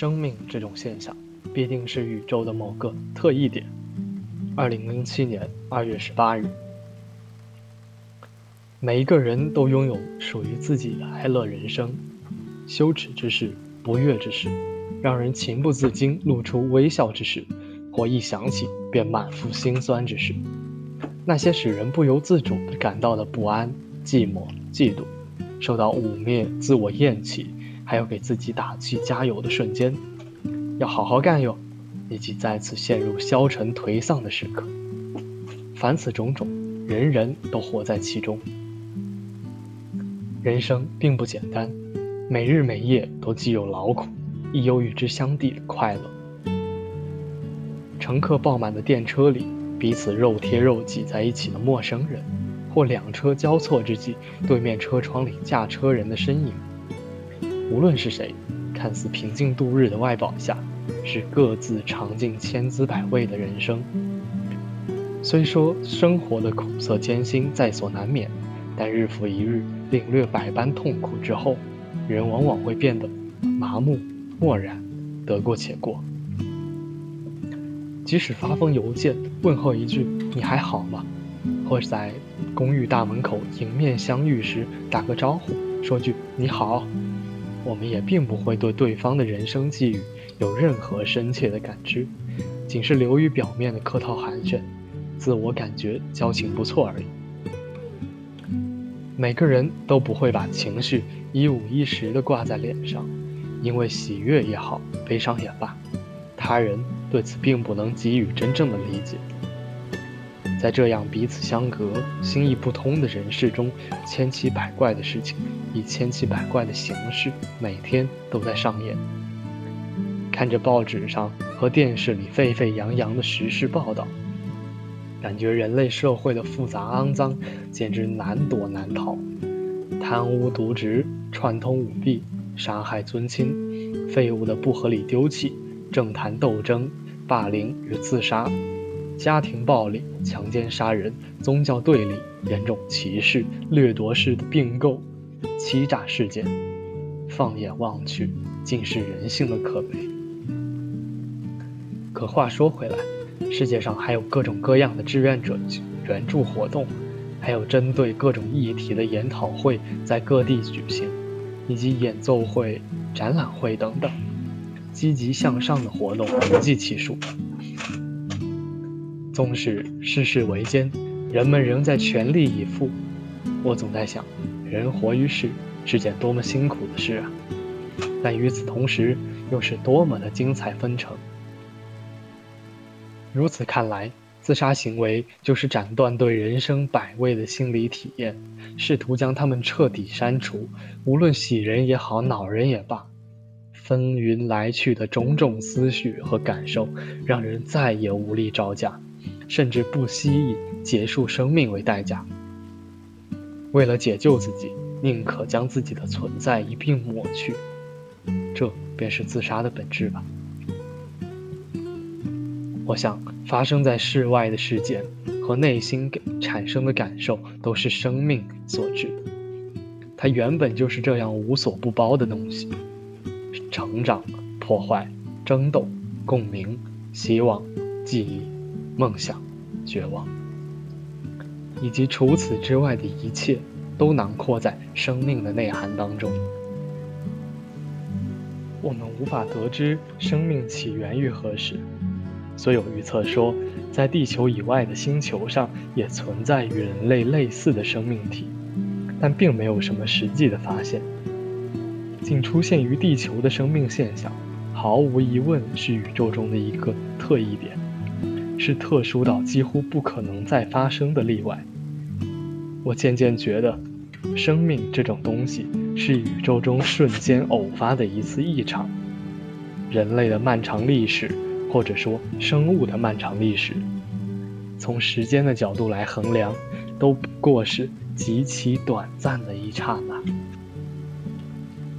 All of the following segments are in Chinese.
生命这种现象，必定是宇宙的某个特异点。二零零七年二月十八日，每一个人都拥有属于自己的哀乐人生，羞耻之事、不悦之事，让人情不自禁露出微笑之事，或一想起便满腹心酸之事。那些使人不由自主地感到的不安、寂寞、嫉妒，受到污蔑、自我厌弃。还有给自己打气加油的瞬间，要好好干哟，以及再次陷入消沉颓丧的时刻。凡此种种，人人都活在其中。人生并不简单，每日每夜都既有劳苦，亦有与之相抵的快乐。乘客爆满的电车里，彼此肉贴肉挤在一起的陌生人，或两车交错之际，对面车窗里驾车人的身影。无论是谁，看似平静度日的外表下，是各自尝尽千滋百味的人生。虽说生活的苦涩艰辛在所难免，但日复一日领略百般痛苦之后，人往往会变得麻木、漠然，得过且过。即使发封邮件问候一句“你还好吗”，或在公寓大门口迎面相遇时打个招呼，说句“你好”。我们也并不会对对方的人生际遇有任何深切的感知，仅是流于表面的客套寒暄，自我感觉交情不错而已。每个人都不会把情绪一五一十地挂在脸上，因为喜悦也好，悲伤也罢，他人对此并不能给予真正的理解。在这样彼此相隔、心意不通的人世中，千奇百怪的事情以千奇百怪的形式，每天都在上演。看着报纸上和电视里沸沸扬扬的时事报道，感觉人类社会的复杂肮脏简直难躲难逃：贪污渎职、串通舞弊、杀害尊亲、废物的不合理丢弃、政坛斗争、霸凌与自杀。家庭暴力、强奸、杀人、宗教对立、严重歧视、掠夺式的并购、欺诈事件，放眼望去，尽是人性的可悲。可话说回来，世界上还有各种各样的志愿者援助活动，还有针对各种议题的研讨会在各地举行，以及演奏会、展览会等等，积极向上的活动不计其数。纵使世事维艰，人们仍在全力以赴。我总在想，人活于世是件多么辛苦的事啊！但与此同时，又是多么的精彩纷呈。如此看来，自杀行为就是斩断对人生百味的心理体验，试图将它们彻底删除。无论喜人也好，恼人也罢，纷纭来去的种种思绪和感受，让人再也无力招架。甚至不惜以结束生命为代价，为了解救自己，宁可将自己的存在一并抹去，这便是自杀的本质吧。我想，发生在室外的事件和内心产生的感受，都是生命所致。它原本就是这样无所不包的东西：成长、破坏、争斗、共鸣、希望、记忆。梦想、绝望，以及除此之外的一切，都囊括在生命的内涵当中。我们无法得知生命起源于何时，虽有预测说，在地球以外的星球上也存在与人类类似的生命体，但并没有什么实际的发现。仅出现于地球的生命现象，毫无疑问是宇宙中的一个特异点。是特殊到几乎不可能再发生的例外。我渐渐觉得，生命这种东西是宇宙中瞬间偶发的一次异常。人类的漫长历史，或者说生物的漫长历史，从时间的角度来衡量，都不过是极其短暂的一刹那。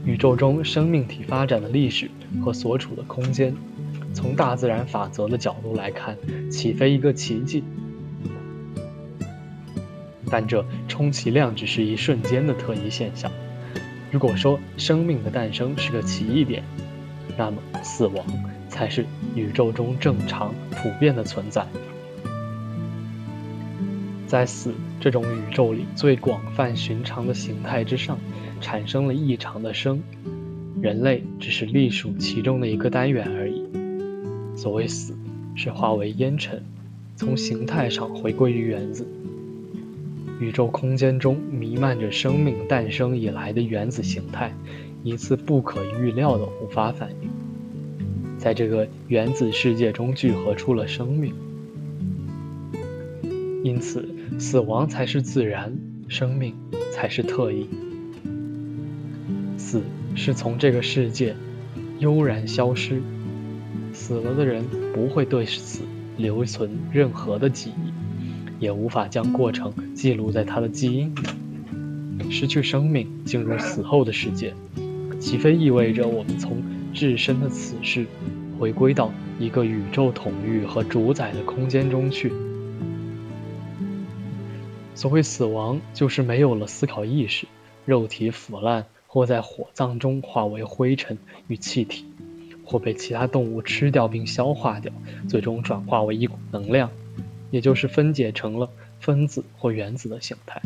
宇宙中生命体发展的历史和所处的空间，从大自然法则的角度来看，岂非一个奇迹？但这充其量只是一瞬间的特异现象。如果说生命的诞生是个奇异点，那么死亡才是宇宙中正常普遍的存在。在死这种宇宙里最广泛寻常的形态之上，产生了异常的生，人类只是隶属其中的一个单元而已。所谓死，是化为烟尘，从形态上回归于原子。宇宙空间中弥漫着生命诞生以来的原子形态，一次不可预料的偶发反应，在这个原子世界中聚合出了生命。因此，死亡才是自然，生命才是特异。死是从这个世界悠然消失，死了的人不会对此留存任何的记忆。也无法将过程记录在他的基因里。失去生命，进入死后的世界，岂非意味着我们从置身的此世，回归到一个宇宙统御和主宰的空间中去？所谓死亡，就是没有了思考意识，肉体腐烂，或在火葬中化为灰尘与气体，或被其他动物吃掉并消化掉，最终转化为一股能量。也就是分解成了分子或原子的形态。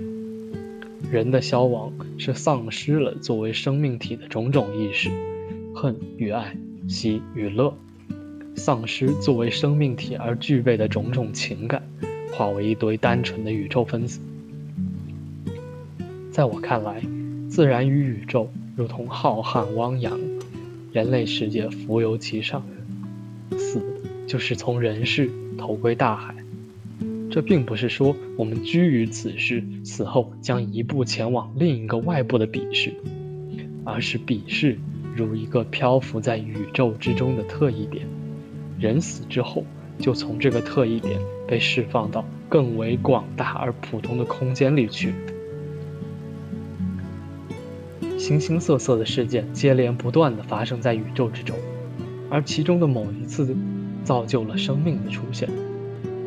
人的消亡是丧失了作为生命体的种种意识，恨与爱，喜与乐，丧失作为生命体而具备的种种情感，化为一堆单纯的宇宙分子。在我看来，自然与宇宙如同浩瀚汪洋，人类世界浮游其上，死就是从人世投归大海。这并不是说我们居于此世，死后将一步前往另一个外部的彼世，而是彼世如一个漂浮在宇宙之中的特异点，人死之后就从这个特异点被释放到更为广大而普通的空间里去。形形色色的事件接连不断地发生在宇宙之中，而其中的某一次，造就了生命的出现。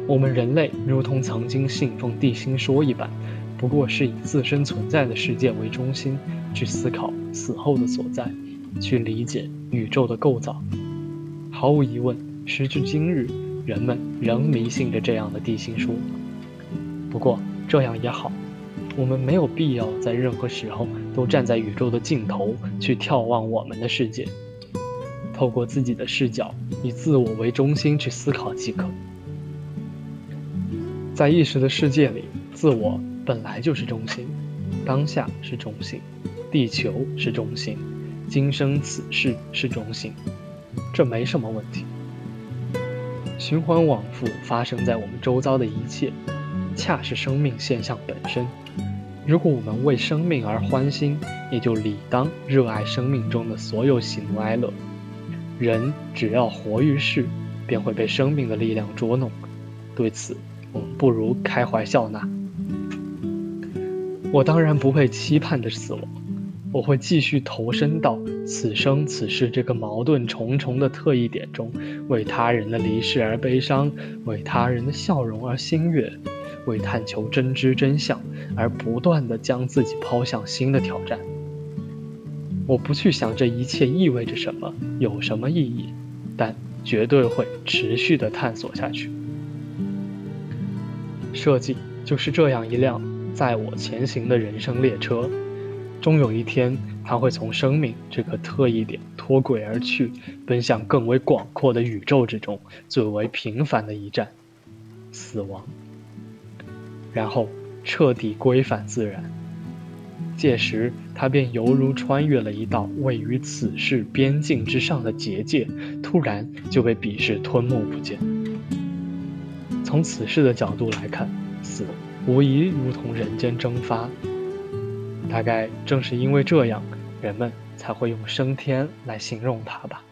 我们人类如同曾经信奉地心说一般，不过是以自身存在的世界为中心去思考死后的所在，去理解宇宙的构造。毫无疑问，时至今日，人们仍迷信着这样的地心说。不过这样也好，我们没有必要在任何时候都站在宇宙的尽头去眺望我们的世界，透过自己的视角，以自我为中心去思考即可。在意识的世界里，自我本来就是中心，当下是中心，地球是中心，今生此世是中心，这没什么问题。循环往复发生在我们周遭的一切，恰是生命现象本身。如果我们为生命而欢心，也就理当热爱生命中的所有喜怒哀乐。人只要活于世，便会被生命的力量捉弄。对此。我们不如开怀笑纳。我当然不会期盼着死亡，我会继续投身到此生此世这个矛盾重重的特异点中，为他人的离世而悲伤，为他人的笑容而欣悦，为探求真知真相而不断地将自己抛向新的挑战。我不去想这一切意味着什么，有什么意义，但绝对会持续地探索下去。设计就是这样一辆载我前行的人生列车，终有一天，它会从生命这个特异点脱轨而去，奔向更为广阔的宇宙之中最为平凡的一站——死亡，然后彻底归返自然。届时，他便犹如穿越了一道位于此世边境之上的结界，突然就被彼世吞没不见。从此世的角度来看，死无疑如同人间蒸发。大概正是因为这样，人们才会用升天来形容它吧。